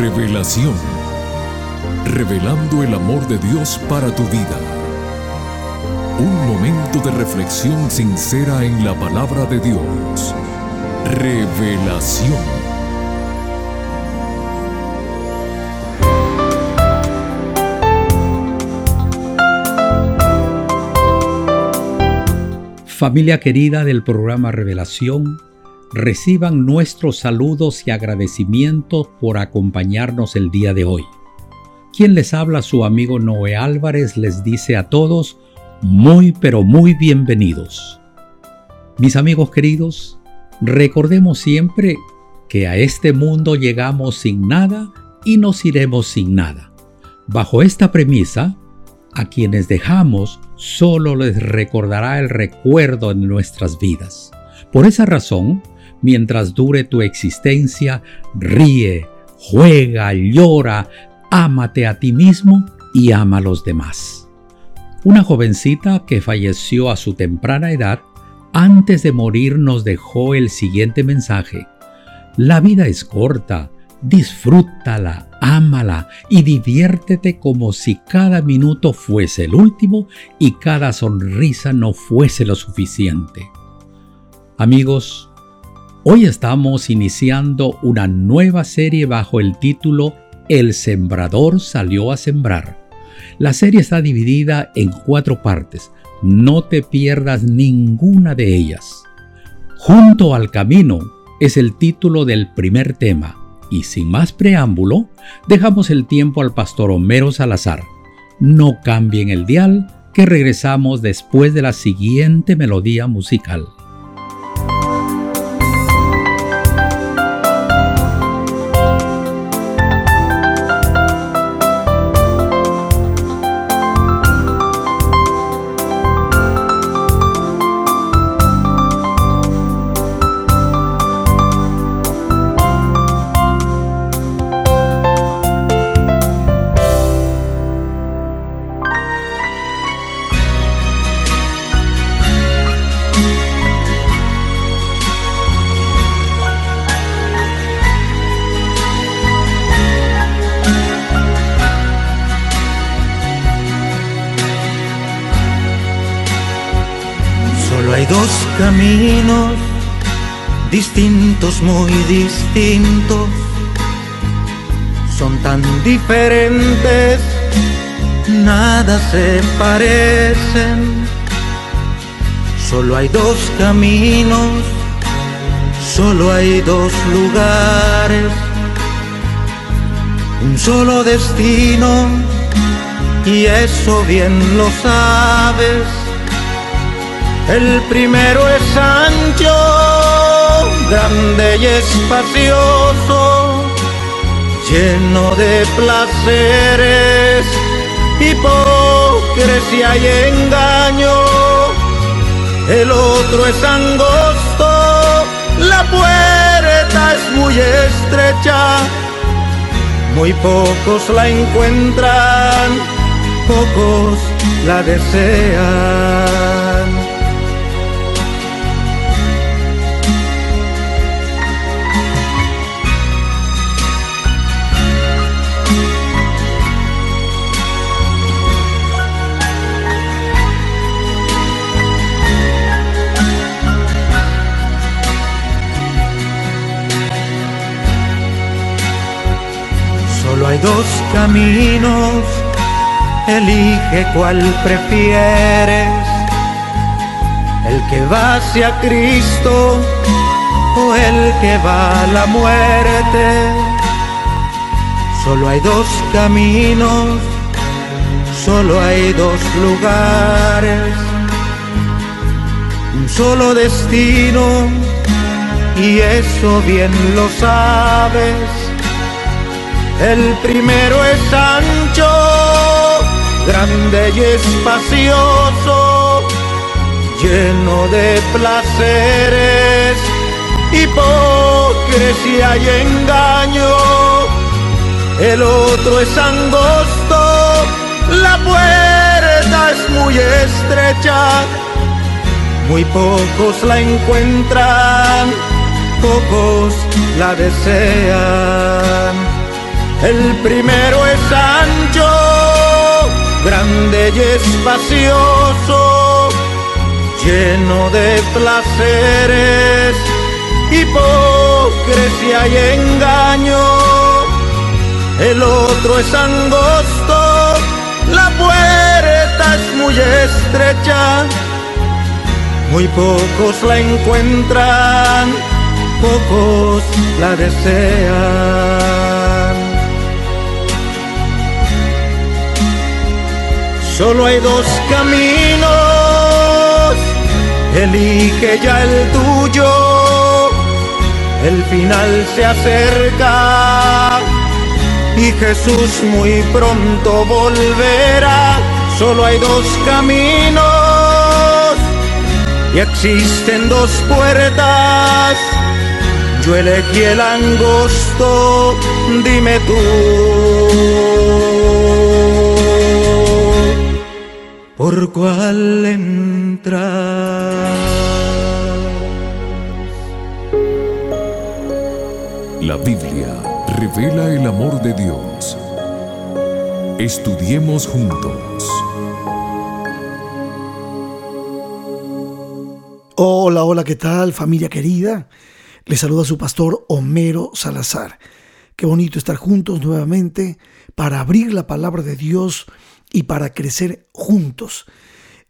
Revelación. Revelando el amor de Dios para tu vida. Un momento de reflexión sincera en la palabra de Dios. Revelación. Familia querida del programa Revelación, reciban nuestros saludos y agradecimientos por acompañarnos el día de hoy. Quien les habla, su amigo Noé Álvarez, les dice a todos muy pero muy bienvenidos. Mis amigos queridos, recordemos siempre que a este mundo llegamos sin nada y nos iremos sin nada. Bajo esta premisa, a quienes dejamos solo les recordará el recuerdo en nuestras vidas. Por esa razón, mientras dure tu existencia, ríe, juega, llora, ámate a ti mismo y ama a los demás. Una jovencita que falleció a su temprana edad, antes de morir nos dejó el siguiente mensaje. La vida es corta, disfrútala, ámala y diviértete como si cada minuto fuese el último y cada sonrisa no fuese lo suficiente. Amigos, Hoy estamos iniciando una nueva serie bajo el título El sembrador salió a sembrar. La serie está dividida en cuatro partes. No te pierdas ninguna de ellas. Junto al camino es el título del primer tema. Y sin más preámbulo, dejamos el tiempo al pastor Homero Salazar. No cambien el dial, que regresamos después de la siguiente melodía musical. Dos caminos distintos, muy distintos, son tan diferentes, nada se parecen. Solo hay dos caminos, solo hay dos lugares, un solo destino, y eso bien lo sabes el primero es ancho, grande y espacioso, lleno de placeres, hipocresía y engaño. El otro es angosto, la puerta es muy estrecha, muy pocos la encuentran, pocos la desean. Hay dos caminos, elige cuál prefieres, el que va hacia Cristo o el que va a la muerte. Solo hay dos caminos, solo hay dos lugares, un solo destino y eso bien lo sabes el primero es ancho, grande y espacioso, lleno de placeres, hipocresía y engaño. El otro es angosto, la puerta es muy estrecha, muy pocos la encuentran, pocos la desean. El primero es ancho, grande y espacioso, lleno de placeres, hipocresía y engaño. El otro es angosto, la puerta es muy estrecha, muy pocos la encuentran, pocos la desean. Solo hay dos caminos, elige ya el tuyo, el final se acerca y Jesús muy pronto volverá. Solo hay dos caminos y existen dos puertas. Yo elegí el angosto, dime tú. ¿Por cuál entrar? La Biblia revela el amor de Dios. Estudiemos juntos. Hola, hola, ¿qué tal familia querida? Les saluda su pastor Homero Salazar. Qué bonito estar juntos nuevamente para abrir la palabra de Dios y para crecer juntos,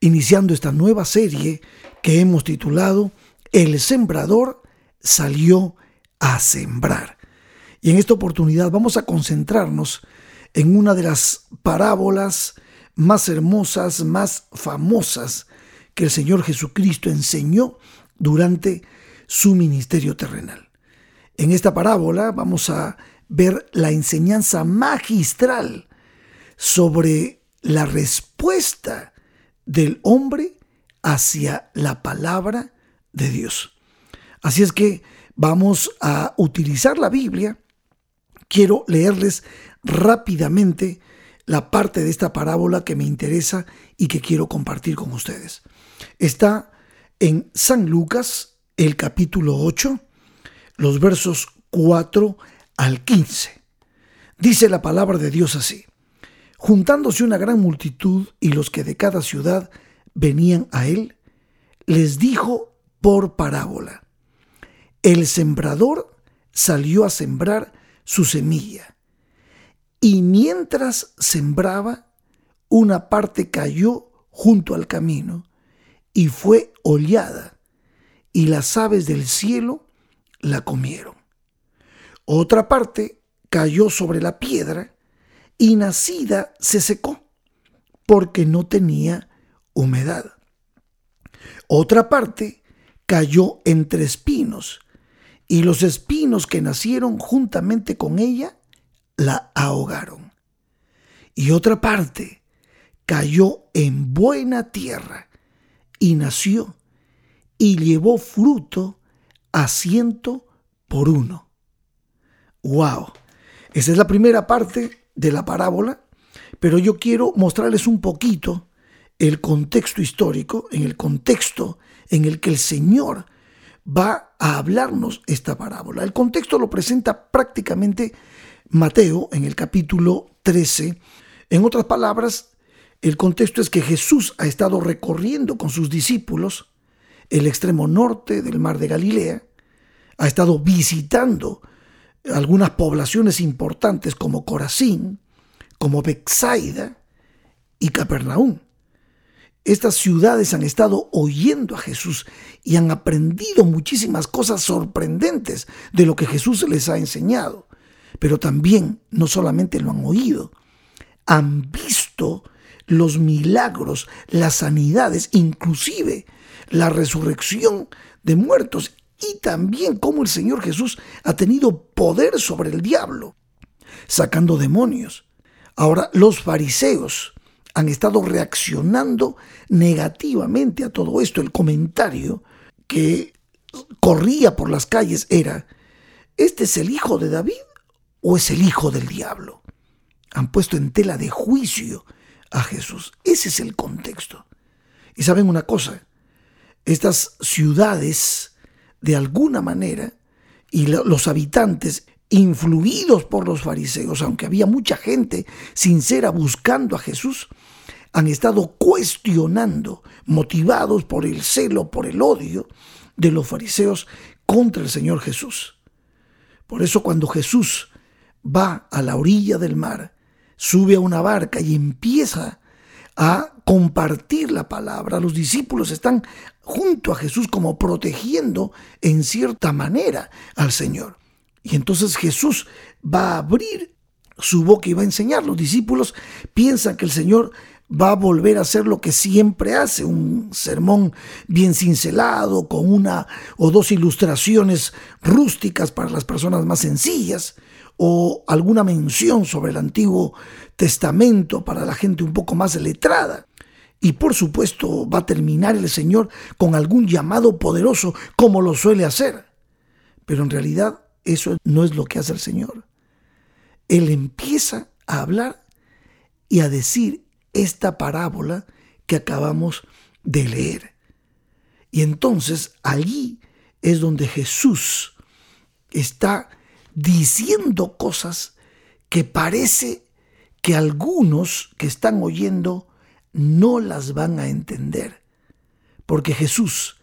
iniciando esta nueva serie que hemos titulado El sembrador salió a sembrar. Y en esta oportunidad vamos a concentrarnos en una de las parábolas más hermosas, más famosas que el Señor Jesucristo enseñó durante su ministerio terrenal. En esta parábola vamos a ver la enseñanza magistral sobre la respuesta del hombre hacia la palabra de Dios. Así es que vamos a utilizar la Biblia. Quiero leerles rápidamente la parte de esta parábola que me interesa y que quiero compartir con ustedes. Está en San Lucas, el capítulo 8, los versos 4 al 15. Dice la palabra de Dios así. Juntándose una gran multitud y los que de cada ciudad venían a él, les dijo por parábola, el sembrador salió a sembrar su semilla, y mientras sembraba, una parte cayó junto al camino, y fue hollada, y las aves del cielo la comieron. Otra parte cayó sobre la piedra, y nacida se secó, porque no tenía humedad. Otra parte cayó entre espinos, y los espinos que nacieron juntamente con ella la ahogaron. Y otra parte cayó en buena tierra, y nació, y llevó fruto a ciento por uno. ¡Wow! Esa es la primera parte de la parábola, pero yo quiero mostrarles un poquito el contexto histórico, en el contexto en el que el Señor va a hablarnos esta parábola. El contexto lo presenta prácticamente Mateo en el capítulo 13. En otras palabras, el contexto es que Jesús ha estado recorriendo con sus discípulos el extremo norte del mar de Galilea, ha estado visitando algunas poblaciones importantes como Corazín, como Bexaida y Capernaum. Estas ciudades han estado oyendo a Jesús y han aprendido muchísimas cosas sorprendentes de lo que Jesús les ha enseñado. Pero también no solamente lo han oído, han visto los milagros, las sanidades, inclusive la resurrección de muertos y también cómo el Señor Jesús ha tenido poder sobre el diablo, sacando demonios. Ahora los fariseos han estado reaccionando negativamente a todo esto. El comentario que corría por las calles era, ¿este es el hijo de David o es el hijo del diablo? Han puesto en tela de juicio a Jesús. Ese es el contexto. Y saben una cosa, estas ciudades de alguna manera y los habitantes influidos por los fariseos, aunque había mucha gente sincera buscando a Jesús, han estado cuestionando, motivados por el celo, por el odio de los fariseos contra el Señor Jesús. Por eso cuando Jesús va a la orilla del mar, sube a una barca y empieza a compartir la palabra, los discípulos están junto a Jesús como protegiendo en cierta manera al Señor. Y entonces Jesús va a abrir su boca y va a enseñar. Los discípulos piensan que el Señor va a volver a hacer lo que siempre hace, un sermón bien cincelado, con una o dos ilustraciones rústicas para las personas más sencillas, o alguna mención sobre el Antiguo Testamento para la gente un poco más letrada. Y por supuesto va a terminar el Señor con algún llamado poderoso como lo suele hacer. Pero en realidad eso no es lo que hace el Señor. Él empieza a hablar y a decir esta parábola que acabamos de leer. Y entonces allí es donde Jesús está diciendo cosas que parece que algunos que están oyendo no las van a entender. Porque Jesús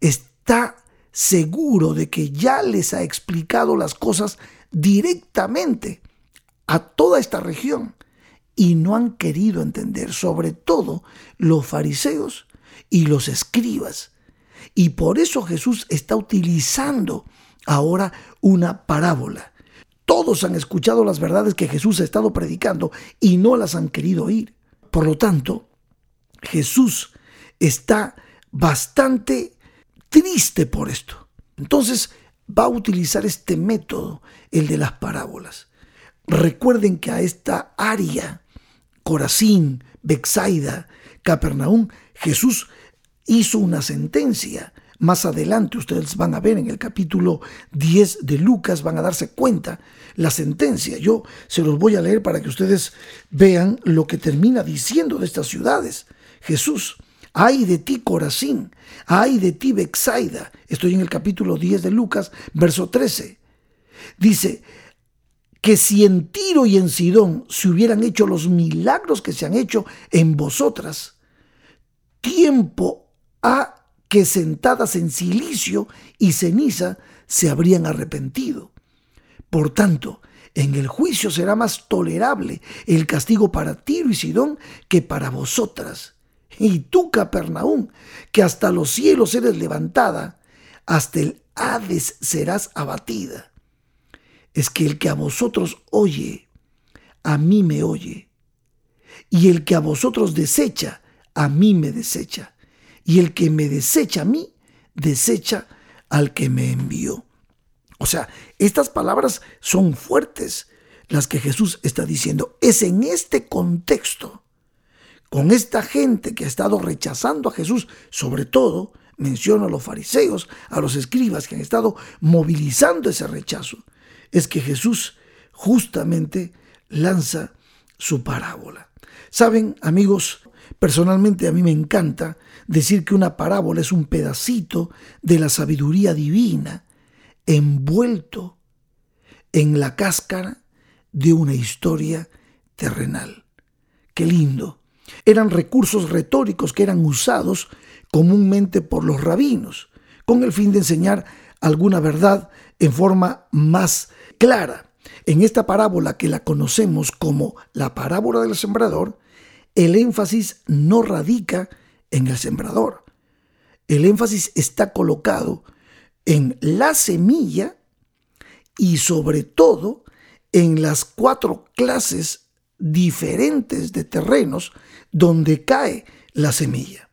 está seguro de que ya les ha explicado las cosas directamente a toda esta región y no han querido entender, sobre todo los fariseos y los escribas. Y por eso Jesús está utilizando ahora una parábola. Todos han escuchado las verdades que Jesús ha estado predicando y no las han querido oír. Por lo tanto, Jesús está bastante triste por esto. Entonces va a utilizar este método, el de las parábolas. Recuerden que a esta área Corazín, Bexaida, Capernaum, Jesús hizo una sentencia. Más adelante ustedes van a ver en el capítulo 10 de Lucas, van a darse cuenta la sentencia. Yo se los voy a leer para que ustedes vean lo que termina diciendo de estas ciudades. Jesús, ay de ti Corazín, ay de ti Bexaida. Estoy en el capítulo 10 de Lucas, verso 13. Dice, que si en Tiro y en Sidón se hubieran hecho los milagros que se han hecho en vosotras, tiempo ha que sentadas en silicio y ceniza se habrían arrepentido. Por tanto, en el juicio será más tolerable el castigo para Tiro y Sidón que para vosotras. Y tú, Capernaum, que hasta los cielos eres levantada, hasta el Hades serás abatida es que el que a vosotros oye, a mí me oye. Y el que a vosotros desecha, a mí me desecha. Y el que me desecha a mí, desecha al que me envió. O sea, estas palabras son fuertes, las que Jesús está diciendo. Es en este contexto, con esta gente que ha estado rechazando a Jesús, sobre todo, menciono a los fariseos, a los escribas que han estado movilizando ese rechazo es que Jesús justamente lanza su parábola. Saben, amigos, personalmente a mí me encanta decir que una parábola es un pedacito de la sabiduría divina envuelto en la cáscara de una historia terrenal. Qué lindo. Eran recursos retóricos que eran usados comúnmente por los rabinos, con el fin de enseñar alguna verdad en forma más clara. En esta parábola que la conocemos como la parábola del sembrador, el énfasis no radica en el sembrador. El énfasis está colocado en la semilla y sobre todo en las cuatro clases diferentes de terrenos donde cae la semilla.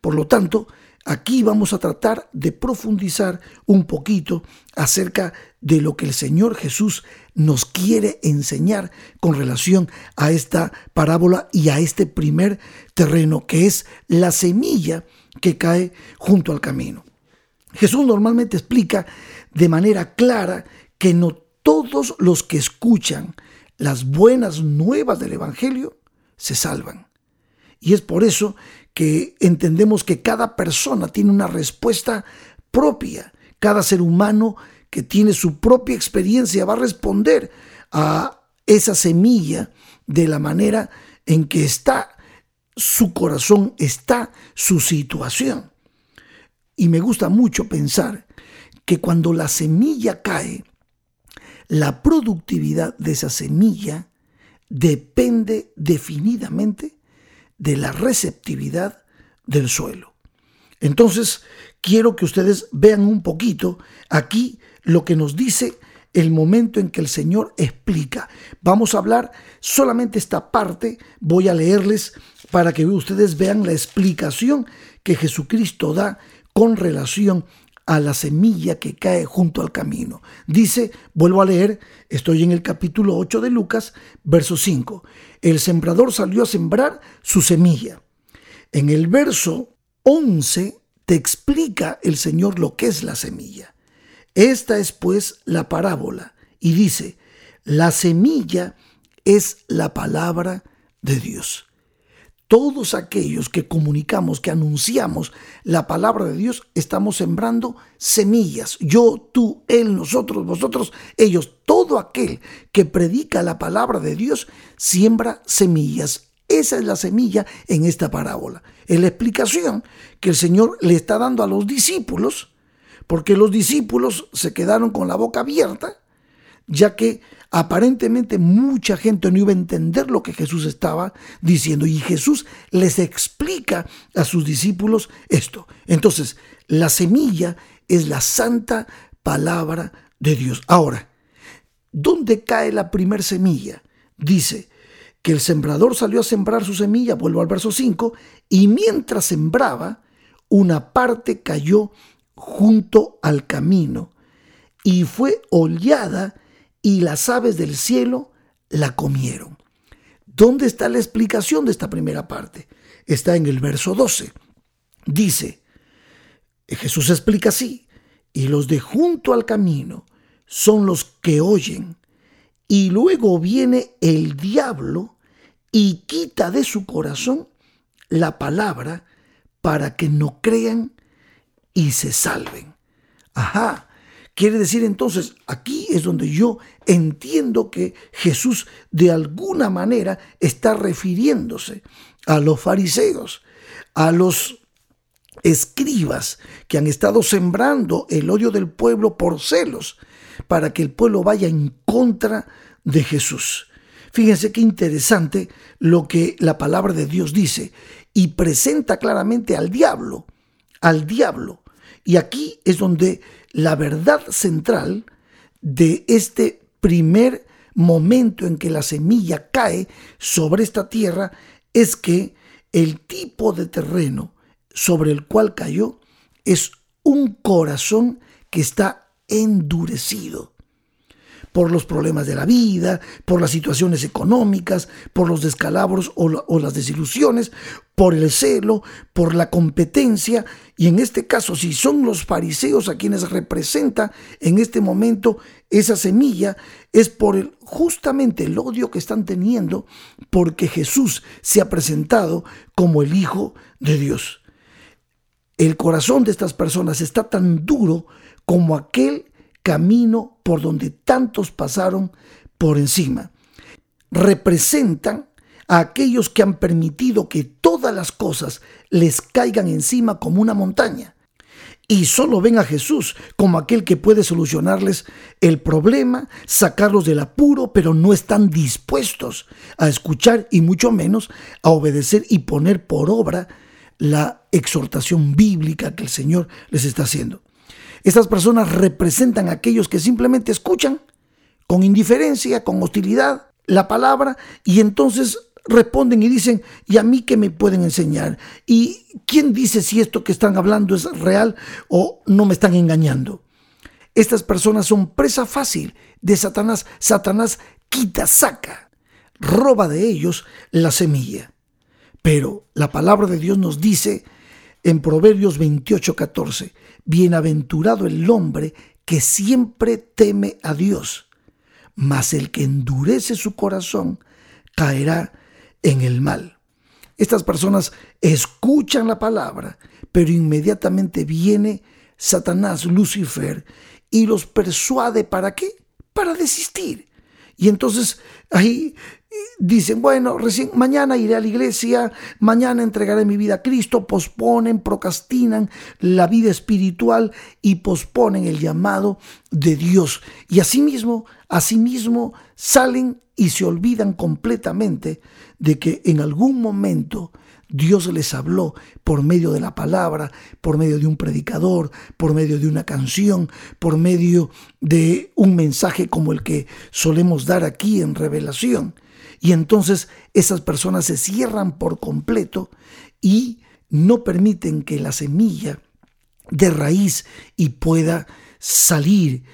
Por lo tanto, Aquí vamos a tratar de profundizar un poquito acerca de lo que el Señor Jesús nos quiere enseñar con relación a esta parábola y a este primer terreno que es la semilla que cae junto al camino. Jesús normalmente explica de manera clara que no todos los que escuchan las buenas nuevas del Evangelio se salvan. Y es por eso que entendemos que cada persona tiene una respuesta propia. Cada ser humano que tiene su propia experiencia, va a responder a esa semilla de la manera en que está su corazón, está su situación. Y me gusta mucho pensar que cuando la semilla cae, la productividad de esa semilla depende definidamente de la receptividad del suelo. Entonces, quiero que ustedes vean un poquito aquí lo que nos dice el momento en que el Señor explica. Vamos a hablar solamente esta parte, voy a leerles para que ustedes vean la explicación que Jesucristo da con relación a la semilla que cae junto al camino. Dice, vuelvo a leer, estoy en el capítulo 8 de Lucas, verso 5. El sembrador salió a sembrar su semilla. En el verso 11 te explica el Señor lo que es la semilla. Esta es pues la parábola y dice, la semilla es la palabra de Dios. Todos aquellos que comunicamos, que anunciamos la palabra de Dios, estamos sembrando semillas. Yo, tú, él, nosotros, vosotros, ellos, todo aquel que predica la palabra de Dios, siembra semillas. Esa es la semilla en esta parábola. Es la explicación que el Señor le está dando a los discípulos, porque los discípulos se quedaron con la boca abierta, ya que aparentemente mucha gente no iba a entender lo que Jesús estaba diciendo y Jesús les explica a sus discípulos esto. Entonces, la semilla es la santa palabra de Dios. Ahora, ¿dónde cae la primer semilla? Dice que el sembrador salió a sembrar su semilla, vuelvo al verso 5, y mientras sembraba, una parte cayó junto al camino y fue hollada y las aves del cielo la comieron. ¿Dónde está la explicación de esta primera parte? Está en el verso 12. Dice, Jesús explica así, y los de junto al camino son los que oyen, y luego viene el diablo y quita de su corazón la palabra para que no crean y se salven. Ajá, Quiere decir entonces, aquí es donde yo entiendo que Jesús de alguna manera está refiriéndose a los fariseos, a los escribas que han estado sembrando el odio del pueblo por celos, para que el pueblo vaya en contra de Jesús. Fíjense qué interesante lo que la palabra de Dios dice y presenta claramente al diablo, al diablo. Y aquí es donde la verdad central de este primer momento en que la semilla cae sobre esta tierra es que el tipo de terreno sobre el cual cayó es un corazón que está endurecido por los problemas de la vida, por las situaciones económicas, por los descalabros o, las desilusiones, por el celo, por la competencia. Y en este caso, si son los fariseos a quienes representa en este momento esa semilla, es por justamente el odio que están teniendo porque Jesús se ha presentado como el Hijo de Dios. El corazón de estas personas está tan duro como aquel camino por donde tantos pasaron por encima. Representan a aquellos que han permitido que todas las cosas les caigan encima como una montaña. Y solo ven a Jesús como aquel que puede solucionarles el problema, sacarlos del apuro, pero no están dispuestos a escuchar y mucho menos a obedecer y poner por obra la exhortación bíblica que el Señor les está haciendo. Estas personas representan a aquellos que simplemente escuchan con indiferencia, con hostilidad la palabra y entonces responden y dicen, ¿y a mí qué me pueden enseñar? ¿Y quién dice si esto que están hablando es real o no me están engañando? Estas personas son presa fácil de Satanás. Satanás quita, saca, roba de ellos la semilla. Pero la palabra de Dios nos dice en Proverbios 28, 14, Bienaventurado el hombre que siempre teme a Dios, mas el que endurece su corazón caerá en el mal. Estas personas escuchan la palabra, pero inmediatamente viene Satanás, Lucifer, y los persuade para qué? Para desistir. Y entonces ahí eh, dicen, bueno, recién mañana iré a la iglesia, mañana entregaré mi vida a Cristo, posponen, procrastinan la vida espiritual y posponen el llamado de Dios. Y asimismo, asimismo salen y se olvidan completamente de que en algún momento Dios les habló por medio de la palabra, por medio de un predicador, por medio de una canción, por medio de un mensaje como el que solemos dar aquí en revelación. Y entonces esas personas se cierran por completo y no permiten que la semilla de raíz y pueda salir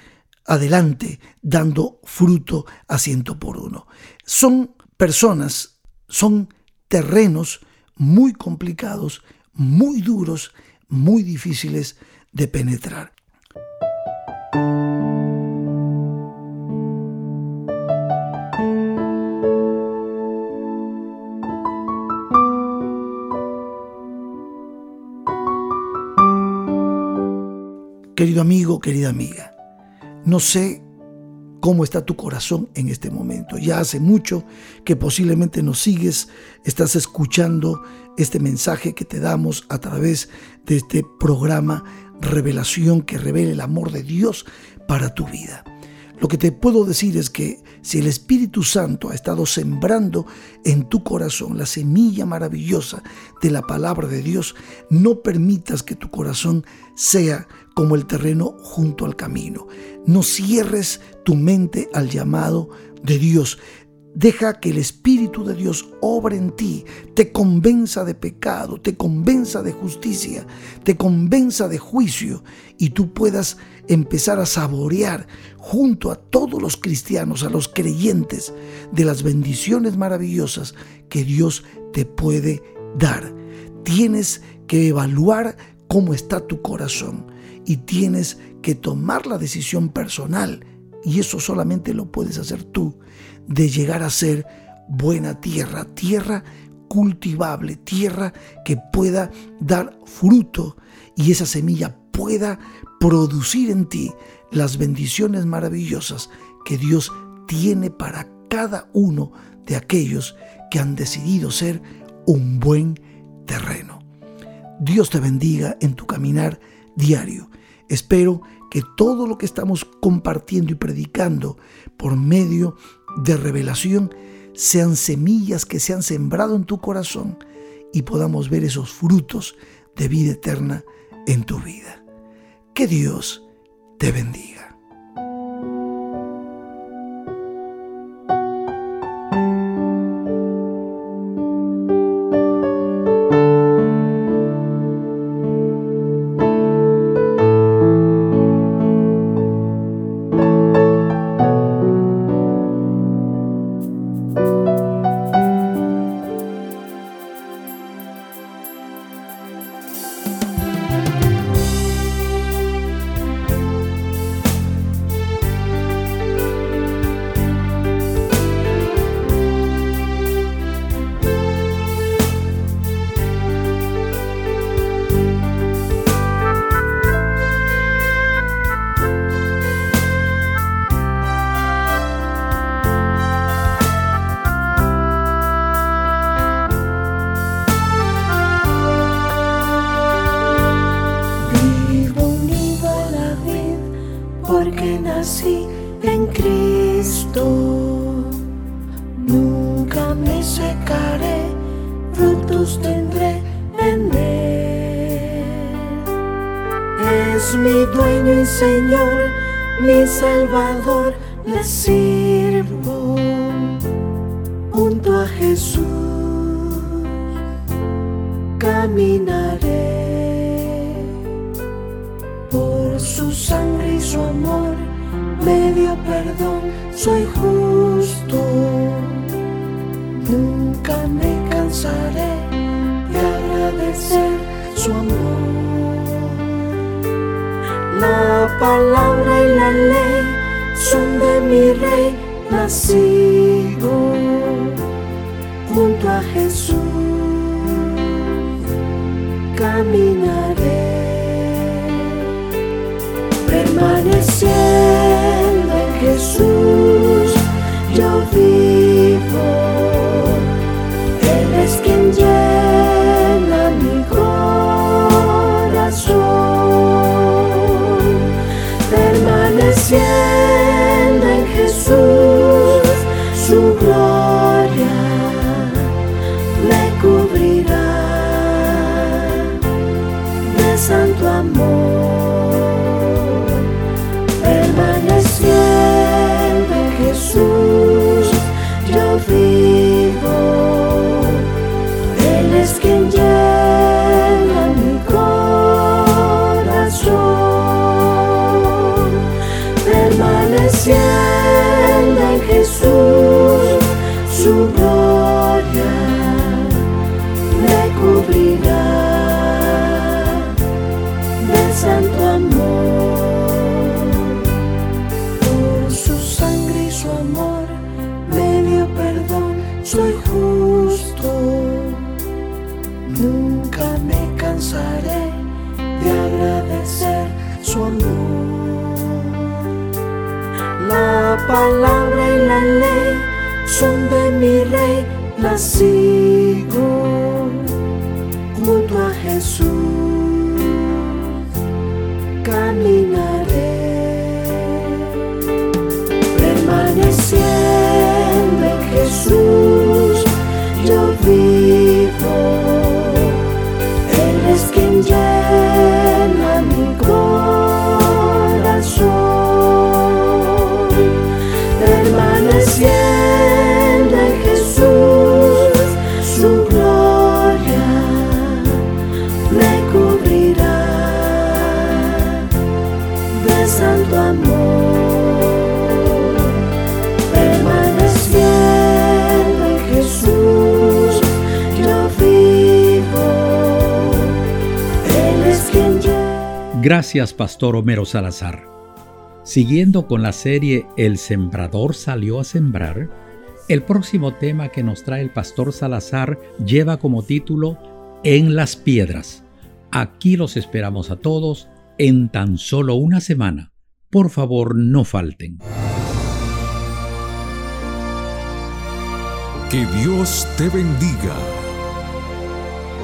adelante dando fruto a ciento por uno. Son personas, son terrenos muy complicados, muy duros, muy difíciles de penetrar. Querido amigo, querida amiga, no sé cómo está tu corazón en este momento. Ya hace mucho que posiblemente nos sigues, estás escuchando este mensaje que te damos a través de este programa Revelación que revela el amor de Dios para tu vida. Lo que te puedo decir es que si el Espíritu Santo ha estado sembrando en tu corazón la semilla maravillosa de la palabra de Dios, no permitas que tu corazón sea como el terreno junto al camino. No cierres tu mente al llamado de Dios. Deja que el Espíritu de Dios obre en ti, te convenza de pecado, te convenza de justicia, te convenza de juicio y tú puedas empezar a saborear junto a todos los cristianos, a los creyentes, de las bendiciones maravillosas que Dios te puede dar. Tienes que evaluar cómo está tu corazón y tienes que tomar la decisión personal, y eso solamente lo puedes hacer tú, de llegar a ser buena tierra, tierra cultivable, tierra que pueda dar fruto y esa semilla pueda producir en ti las bendiciones maravillosas que Dios tiene para cada uno de aquellos que han decidido ser un buen terreno. Dios te bendiga en tu caminar diario. Espero que todo lo que estamos compartiendo y predicando por medio de revelación sean semillas que se han sembrado en tu corazón y podamos ver esos frutos de vida eterna en tu vida. Que Dios te bendiga. Amor, mi rey, la sigo Gracias, Pastor Homero Salazar. Siguiendo con la serie El Sembrador salió a sembrar, el próximo tema que nos trae el Pastor Salazar lleva como título En las piedras. Aquí los esperamos a todos en tan solo una semana. Por favor, no falten. Que Dios te bendiga.